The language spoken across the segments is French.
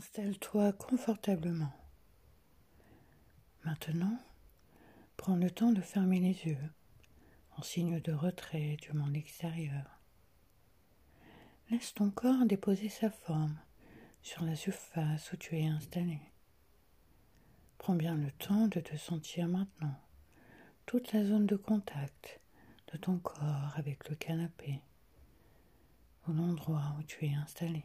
Installe-toi confortablement. Maintenant, prends le temps de fermer les yeux en signe de retrait du monde extérieur. Laisse ton corps déposer sa forme sur la surface où tu es installé. Prends bien le temps de te sentir maintenant toute la zone de contact de ton corps avec le canapé ou l'endroit où tu es installé.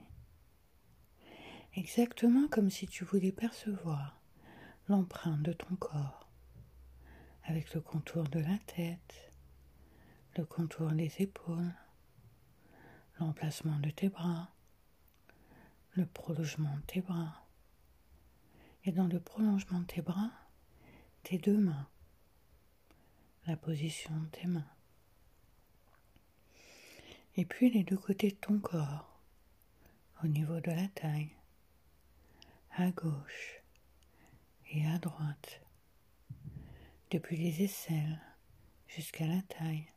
Exactement comme si tu voulais percevoir l'empreinte de ton corps. Avec le contour de la tête, le contour des épaules, l'emplacement de tes bras, le prolongement de tes bras, et dans le prolongement de tes bras, tes deux mains, la position de tes mains, et puis les deux côtés de ton corps, au niveau de la taille, à gauche et à droite, depuis les aisselles jusqu'à la taille.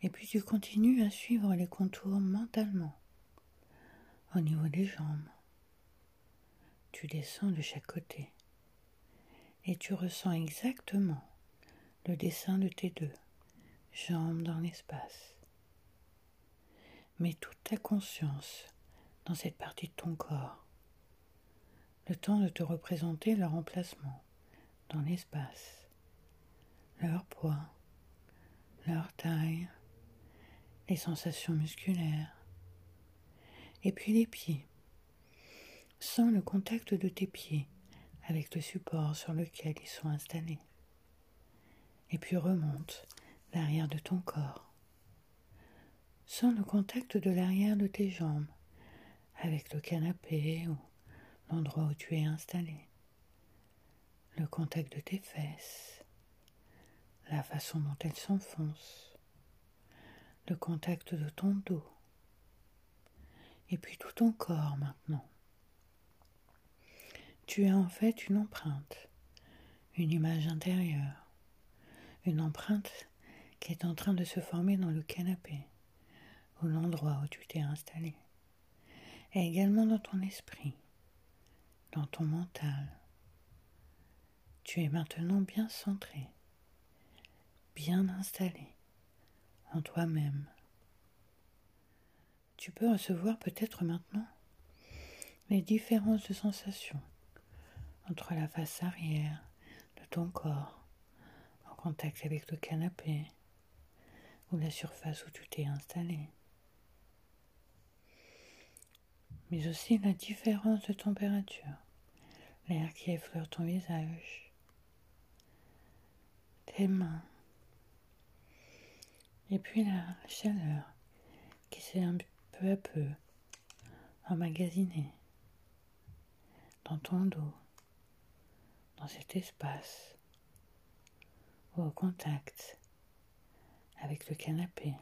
Et puis tu continues à suivre les contours mentalement au niveau des jambes. Tu descends de chaque côté et tu ressens exactement le dessin de tes deux jambes dans l'espace. Mets toute ta conscience dans cette partie de ton corps. Le temps de te représenter leur emplacement dans l'espace, leur poids, leur taille, les sensations musculaires, et puis les pieds. Sens le contact de tes pieds avec le support sur lequel ils sont installés. Et puis remonte l'arrière de ton corps. Sens le contact de l'arrière de tes jambes avec le canapé ou l'endroit où tu es installé. Le contact de tes fesses, la façon dont elles s'enfoncent, le contact de ton dos, et puis tout ton corps maintenant. Tu as en fait une empreinte, une image intérieure, une empreinte qui est en train de se former dans le canapé, ou l'endroit où tu t'es installé, et également dans ton esprit, dans ton mental. Tu es maintenant bien centré, bien installé en toi-même tu peux recevoir peut-être maintenant les différences de sensations entre la face arrière de ton corps en contact avec le canapé ou la surface où tu t'es installé. Mais aussi la différence de température, l'air qui effleure ton visage, tes mains, et puis la chaleur qui s'est peu à peu emmagasiné dans ton dos, dans cet espace ou au contact avec le canapé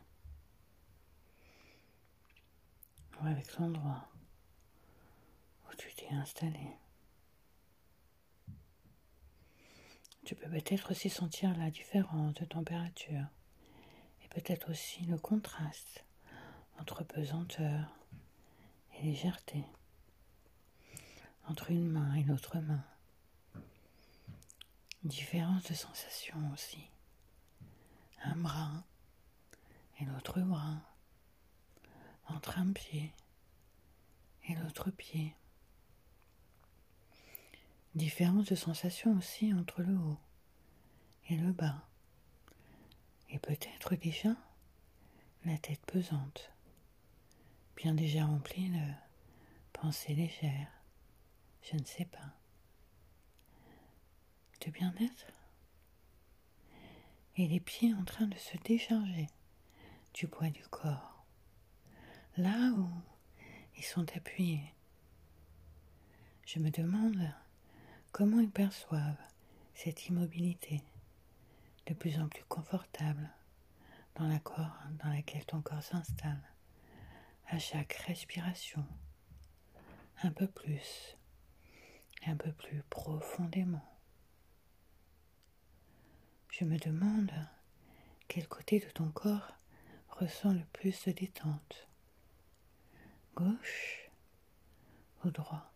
ou avec l'endroit tu t'es installé. Tu peux peut-être aussi sentir la différence de température et peut-être aussi le contraste entre pesanteur et légèreté, entre une main et l'autre main. Différence de sensation aussi. Un bras et l'autre bras, entre un pied et l'autre pied. Différence de sensation aussi entre le haut et le bas. Et peut-être déjà la tête pesante. Bien déjà rempli de pensées légères, je ne sais pas, de bien-être, et les pieds en train de se décharger du poids du corps, là où ils sont appuyés. Je me demande comment ils perçoivent cette immobilité de plus en plus confortable dans la dans laquelle ton corps s'installe? À chaque respiration, un peu plus, un peu plus profondément. Je me demande quel côté de ton corps ressent le plus de détente, gauche au droit?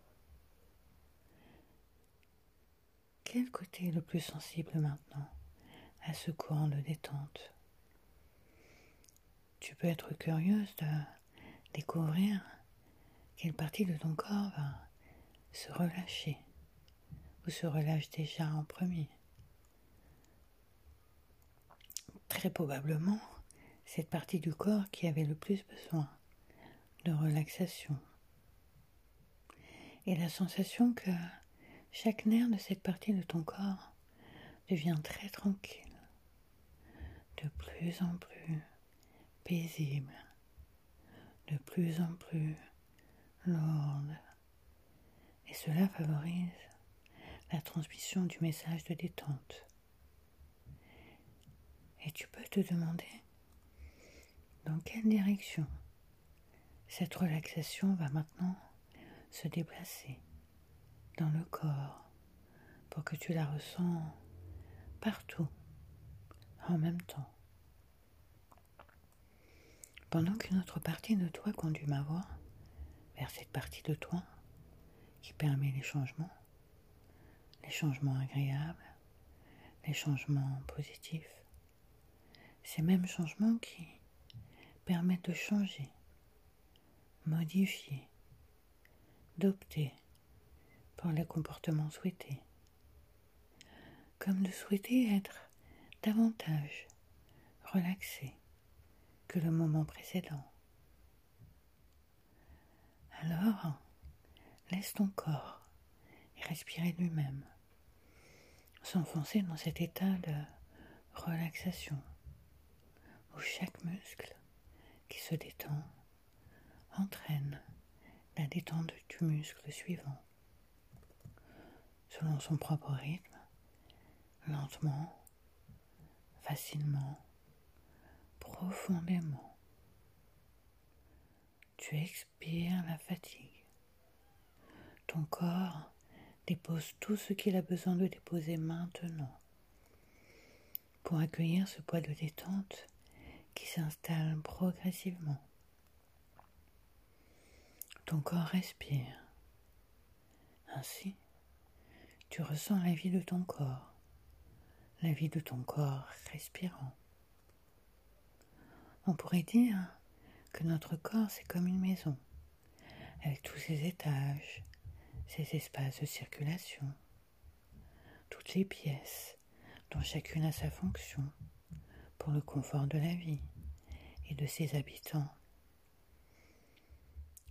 Quel côté est le plus sensible maintenant à ce courant de détente? Tu peux être curieuse de découvrir quelle partie de ton corps va se relâcher ou se relâche déjà en premier. Très probablement, cette partie du corps qui avait le plus besoin de relaxation. Et la sensation que chaque nerf de cette partie de ton corps devient très tranquille, de plus en plus paisible, de plus en plus lourde. Et cela favorise la transmission du message de détente. Et tu peux te demander dans quelle direction cette relaxation va maintenant se déplacer dans le corps pour que tu la ressens partout en même temps. Pendant qu'une autre partie de toi conduit ma voix vers cette partie de toi qui permet les changements, les changements agréables, les changements positifs, ces mêmes changements qui permettent de changer, modifier, d'opter les comportements souhaités, comme de souhaiter être davantage relaxé que le moment précédent. Alors, laisse ton corps respirer lui-même, s'enfoncer dans cet état de relaxation où chaque muscle qui se détend entraîne la détente du muscle suivant, selon son propre rythme, lentement, facilement, profondément. Tu expires la fatigue. Ton corps dépose tout ce qu'il a besoin de déposer maintenant pour accueillir ce poids de détente qui s'installe progressivement. Ton corps respire. Ainsi, tu ressens la vie de ton corps, la vie de ton corps respirant. On pourrait dire que notre corps, c'est comme une maison, avec tous ses étages, ses espaces de circulation, toutes les pièces dont chacune a sa fonction pour le confort de la vie et de ses habitants.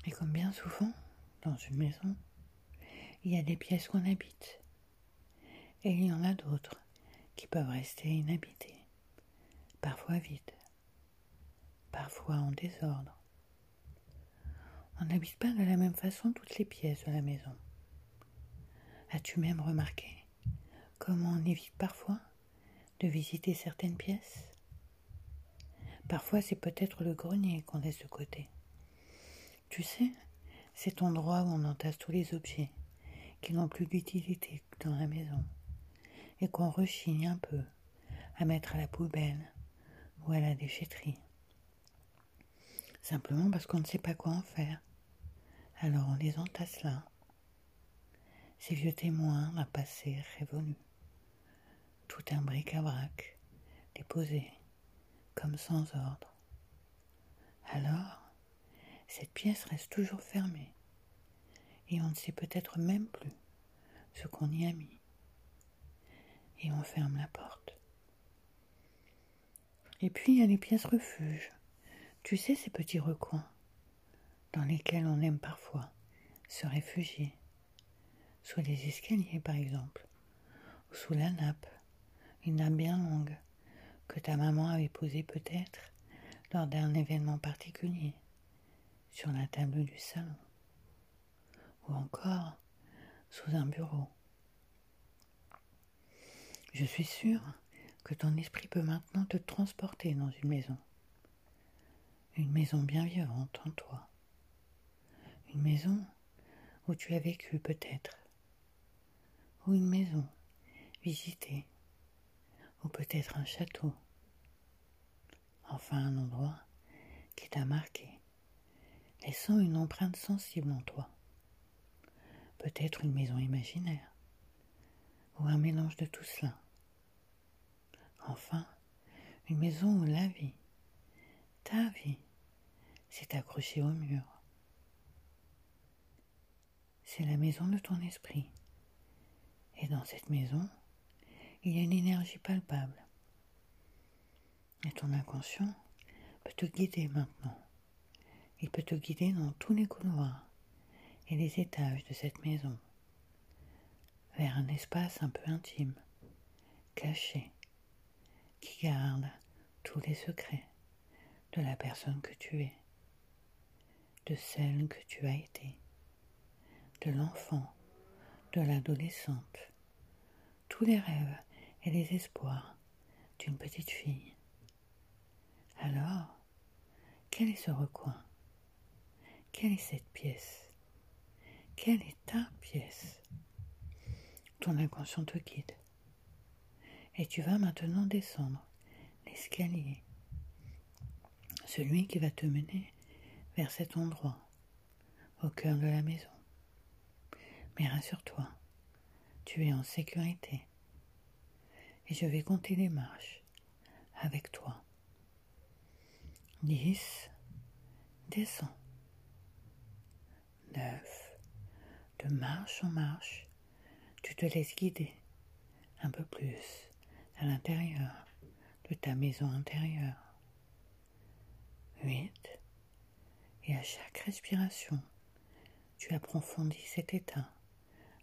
Et comme bien souvent, dans une maison, il y a des pièces qu'on habite. Et il y en a d'autres qui peuvent rester inhabitées, parfois vides, parfois en désordre. On n'habite pas de la même façon toutes les pièces de la maison. As-tu même remarqué comment on évite parfois de visiter certaines pièces? Parfois c'est peut-être le grenier qu'on laisse de côté. Tu sais, cet endroit où on entasse tous les objets qui n'ont plus d'utilité dans la maison et qu'on rechigne un peu à mettre à la poubelle ou à la déchetterie. Simplement parce qu'on ne sait pas quoi en faire. Alors on les entasse là. Ces vieux témoins à passer révolus. Tout un bric-à-brac déposé comme sans ordre. Alors, cette pièce reste toujours fermée, et on ne sait peut-être même plus ce qu'on y a mis. Et on ferme la porte. Et puis il y a les pièces refuges. Tu sais, ces petits recoins dans lesquels on aime parfois se réfugier, sous les escaliers par exemple, ou sous la nappe, une nappe bien longue que ta maman avait posée peut-être lors d'un événement particulier sur la table du salon, ou encore sous un bureau. Je suis sûre que ton esprit peut maintenant te transporter dans une maison, une maison bien vivante en toi, une maison où tu as vécu peut-être, ou une maison visitée, ou peut-être un château, enfin un endroit qui t'a marqué. Laissant une empreinte sensible en toi. peut-être une maison imaginaire, ou un mélange de tout cela. Enfin, une maison où la vie, ta vie, s'est accrochée au mur. C'est la maison de ton esprit. Et dans cette maison, il y a une énergie palpable. Et ton inconscient peut te guider maintenant. Il peut te guider dans tous les couloirs et les étages de cette maison, vers un espace un peu intime, caché, qui garde tous les secrets de la personne que tu es, de celle que tu as été, de l'enfant, de l'adolescente, tous les rêves et les espoirs d'une petite fille. Alors, quel est ce recoin? Quelle est cette pièce? Quelle est ta pièce? Ton inconscient te guide. Et tu vas maintenant descendre l'escalier, celui qui va te mener vers cet endroit, au cœur de la maison. Mais rassure-toi, tu es en sécurité. Et je vais compter les marches avec toi. Dix, descends. Neuf, de marche en marche, tu te laisses guider un peu plus à l'intérieur de ta maison intérieure. 8. Et à chaque respiration, tu approfondis cet état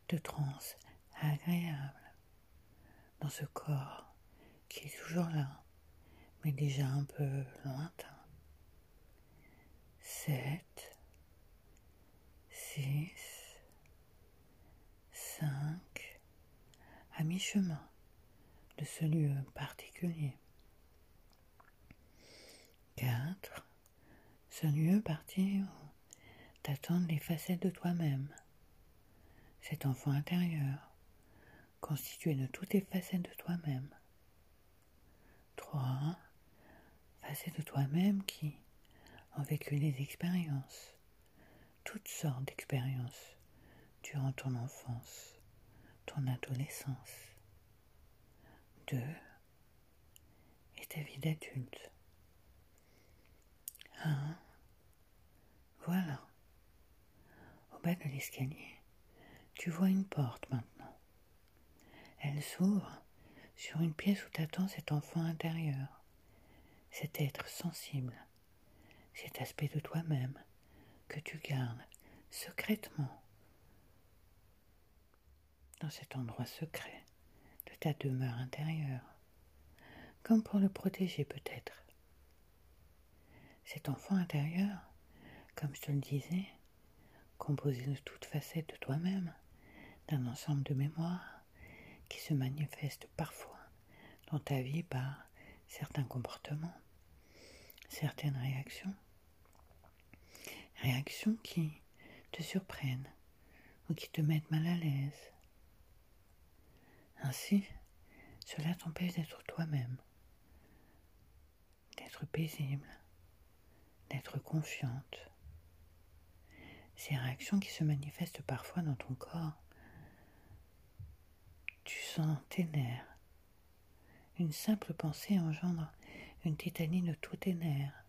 de transe agréable dans ce corps qui est toujours là, mais déjà un peu lointain. 7, 6, 5, à mi-chemin de ce lieu particulier. 4. Ce lieu parti où t'attendent les facettes de toi-même. Cet enfant intérieur, constitué de toutes les facettes de toi-même. 3. Facettes de toi-même qui ont vécu des expériences, toutes sortes d'expériences, durant ton enfance, ton adolescence. 2 et ta vie d'adulte. 1. Voilà. Au bas de l'escalier, tu vois une porte maintenant. Elle s'ouvre sur une pièce où t'attend cet enfant intérieur, cet être sensible, cet aspect de toi-même que tu gardes secrètement dans cet endroit secret ta demeure intérieure, comme pour le protéger peut-être. Cet enfant intérieur, comme je te le disais, composé de toutes facettes de toi-même, d'un ensemble de mémoires qui se manifestent parfois dans ta vie par certains comportements, certaines réactions, réactions qui te surprennent ou qui te mettent mal à l'aise, ainsi, cela t'empêche d'être toi-même, d'être paisible, d'être confiante. Ces réactions qui se manifestent parfois dans ton corps, tu sens tes nerfs. Une simple pensée engendre une tétanie de tous tes nerfs.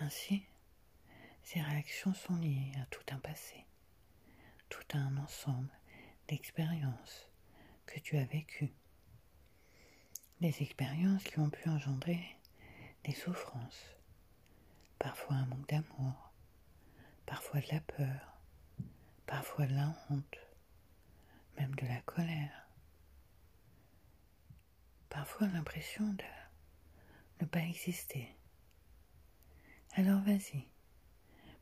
Ainsi, ces réactions sont liées à tout un passé, tout un ensemble d'expériences que tu as vécu, des expériences qui ont pu engendrer des souffrances, parfois un manque d'amour, parfois de la peur, parfois de la honte, même de la colère, parfois l'impression de ne pas exister. Alors vas-y,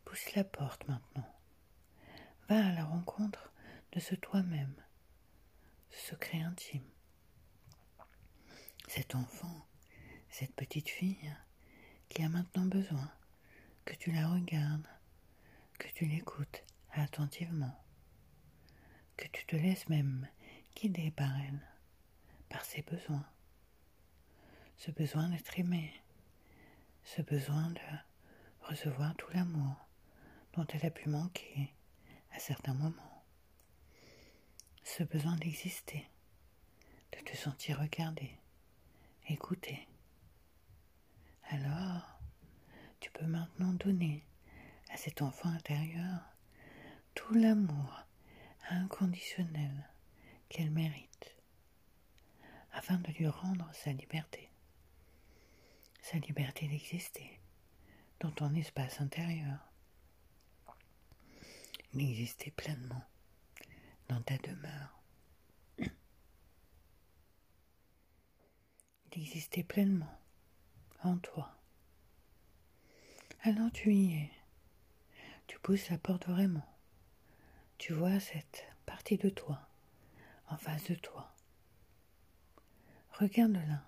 pousse la porte maintenant. Va à la rencontre de ce toi-même secret intime. Cet enfant, cette petite fille qui a maintenant besoin que tu la regardes, que tu l'écoutes attentivement, que tu te laisses même guider par elle, par ses besoins, ce besoin d'être aimé, ce besoin de recevoir tout l'amour dont elle a pu manquer à certains moments ce besoin d'exister, de te sentir regardé, écouté. Alors, tu peux maintenant donner à cet enfant intérieur tout l'amour inconditionnel qu'elle mérite, afin de lui rendre sa liberté, sa liberté d'exister dans ton espace intérieur, d'exister pleinement dans ta demeure, d'exister pleinement en toi. Alors tu y es, tu pousses la porte vraiment, tu vois cette partie de toi en face de toi. Regarde-la,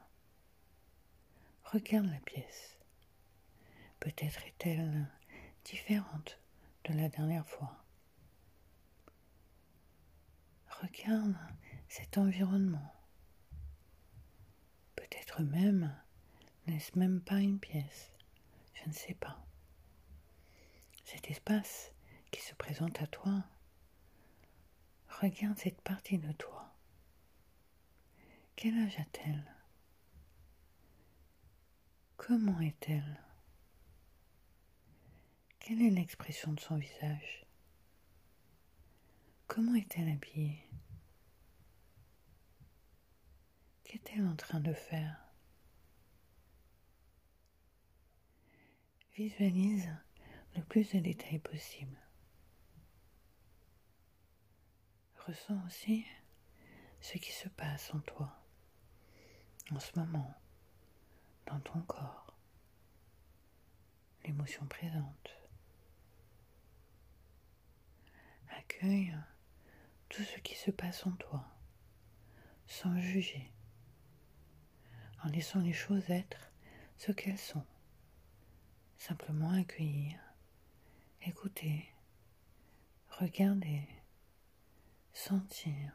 regarde la pièce. Peut-être est-elle différente de la dernière fois. Regarde cet environnement. Peut-être même n'est-ce même pas une pièce? Je ne sais pas. Cet espace qui se présente à toi, regarde cette partie de toi. Quel âge a-t-elle? Comment est-elle? Quelle est l'expression de son visage? Comment est-elle habillée? Qu'est-elle en train de faire? Visualise le plus de détails possible. Ressens aussi ce qui se passe en toi en ce moment, dans ton corps, l'émotion présente. Accueille tout ce qui se passe en toi, sans juger, en laissant les choses être ce qu'elles sont. Simplement accueillir, écouter, regarder, sentir,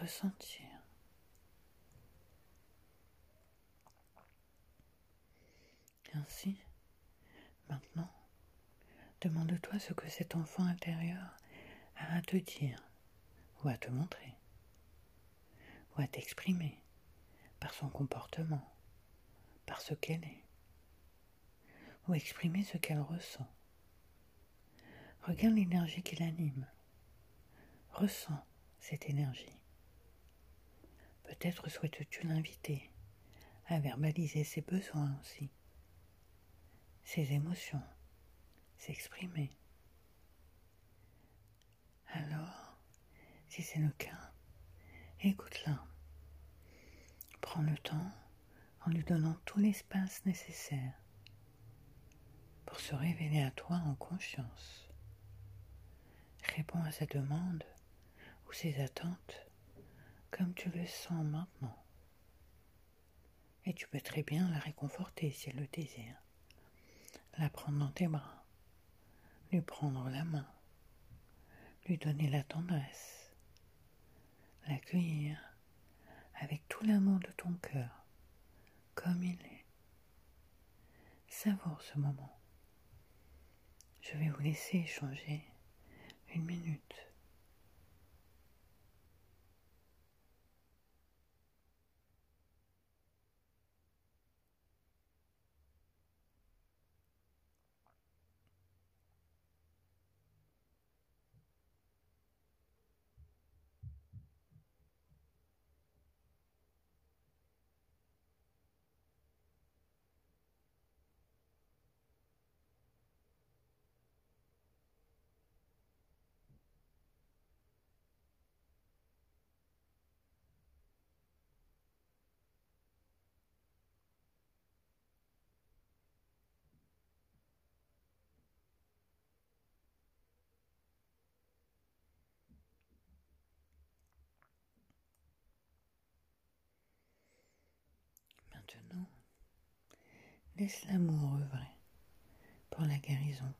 ressentir. Ainsi, maintenant, demande-toi ce que cet enfant intérieur à te dire, ou à te montrer, ou à t'exprimer par son comportement, par ce qu'elle est ou exprimer ce qu'elle ressent. Regarde l'énergie qui l'anime. Ressens cette énergie. Peut-être souhaites-tu l'inviter à verbaliser ses besoins aussi, ses émotions, s'exprimer. Alors, si c'est le cas, écoute-la. Prends le temps en lui donnant tout l'espace nécessaire pour se révéler à toi en conscience. Réponds à sa demande ou ses attentes comme tu le sens maintenant. Et tu peux très bien la réconforter si elle le désire. La prendre dans tes bras, lui prendre la main, lui donner la tendresse, l'accueillir avec tout l'amour de ton cœur, comme il est. Savoure ce moment. Je vais vous laisser échanger une minute. Maintenant, laisse l'amour œuvrer pour la guérison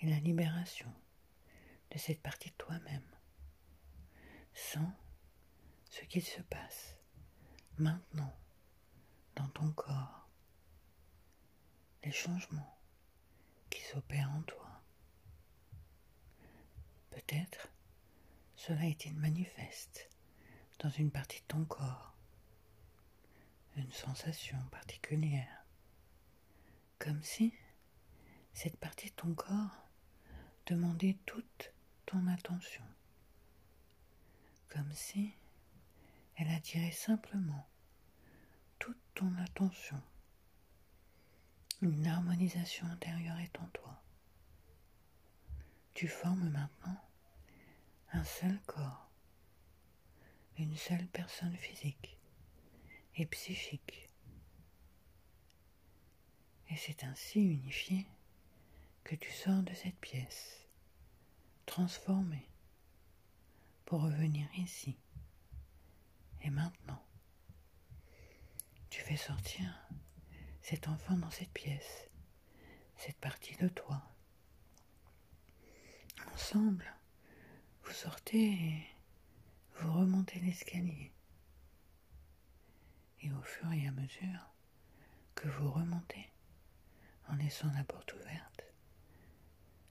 et la libération de cette partie de toi-même. Sens ce qu'il se passe maintenant dans ton corps, les changements qui s'opèrent en toi. Peut-être cela est-il manifeste dans une partie de ton corps, une sensation particulière, comme si cette partie de ton corps demandait toute ton attention, comme si elle attirait simplement toute ton attention. Une harmonisation intérieure est en toi. Tu formes maintenant un seul corps, une seule personne physique et psychique. Et c'est ainsi unifié que tu sors de cette pièce, transformé, pour revenir ici et maintenant. Tu fais sortir cet enfant dans cette pièce, cette partie de toi. Ensemble, vous sortez et vous remontez l'escalier. Et au fur et à mesure que vous remontez, en laissant la porte ouverte,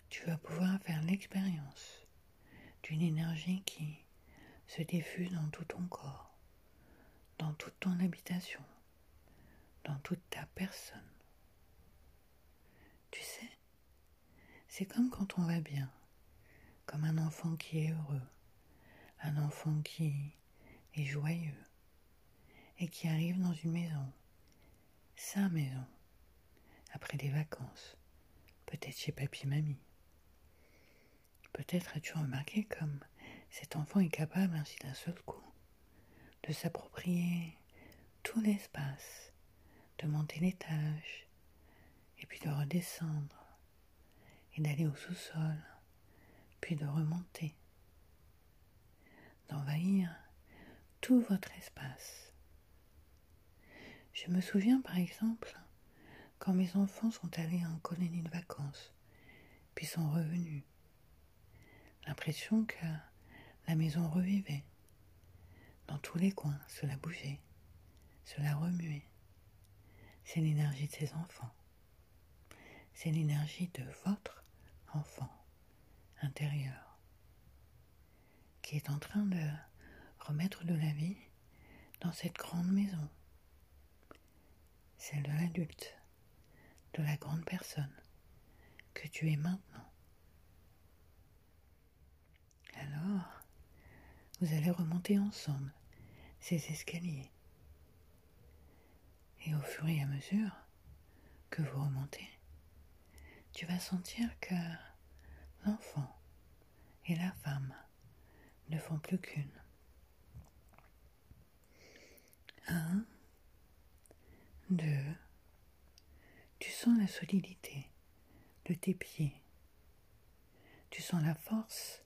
tu vas pouvoir faire l'expérience d'une énergie qui se diffuse dans tout ton corps, dans toute ton habitation, dans toute ta personne. Tu sais, c'est comme quand on va bien, comme un enfant qui est heureux, un enfant qui est joyeux et qui arrive dans une maison, sa maison, après des vacances, peut-être chez papy-mamie. Peut-être as-tu remarqué comme cet enfant est capable ainsi d'un seul coup de s'approprier tout l'espace, de monter l'étage, et puis de redescendre, et d'aller au sous-sol, puis de remonter, d'envahir tout votre espace. Je me souviens par exemple quand mes enfants sont allés en colonie de vacances, puis sont revenus. L'impression que la maison revivait. Dans tous les coins, cela bougeait, cela remuait. C'est l'énergie de ses enfants. C'est l'énergie de votre enfant intérieur qui est en train de remettre de la vie dans cette grande maison, celle de l'adulte, de la grande personne que tu es maintenant. Alors, vous allez remonter ensemble ces escaliers. Et au fur et à mesure que vous remontez, tu vas sentir que l'enfant et la femme ne font plus qu'une. Un, deux, tu sens la solidité de tes pieds. Tu sens la force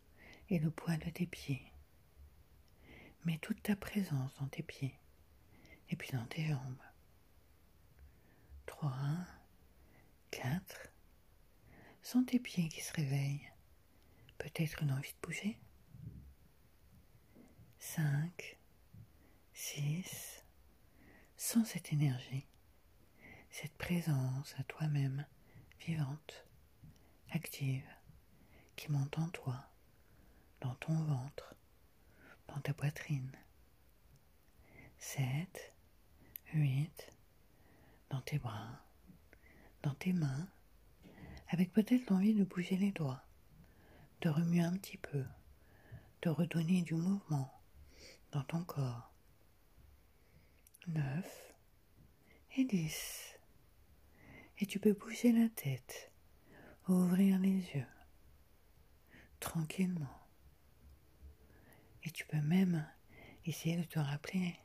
et le poids de tes pieds. Mets toute ta présence dans tes pieds et puis dans tes jambes. 3, 4. Sens tes pieds qui se réveillent. Peut-être une envie de bouger. 5, 6. Sens cette énergie, cette présence à toi-même vivante, active, qui monte en toi, dans ton ventre, dans ta poitrine. 7, 8, dans tes bras, dans tes mains, avec peut-être l'envie de bouger les doigts, de remuer un petit peu, de redonner du mouvement dans ton corps. 9 et 10. Et tu peux bouger la tête, ouvrir les yeux, tranquillement. Et tu peux même essayer de te rappeler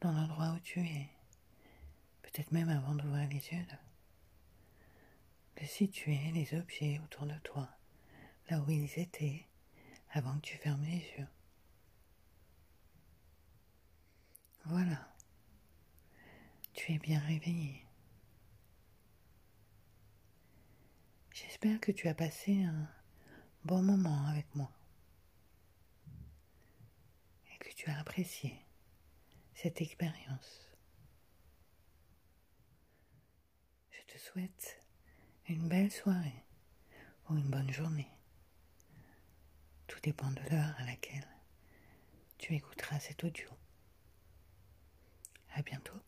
dans l'endroit où tu es, peut-être même avant d'ouvrir les yeux, de, situer les objets autour de toi, là où ils étaient, avant que tu fermes les yeux. Voilà, tu es bien réveillé. J'espère que tu as passé un bon moment avec moi. tu as apprécié cette expérience. Je te souhaite une belle soirée ou une bonne journée. Tout dépend de l'heure à laquelle tu écouteras cet audio. À bientôt.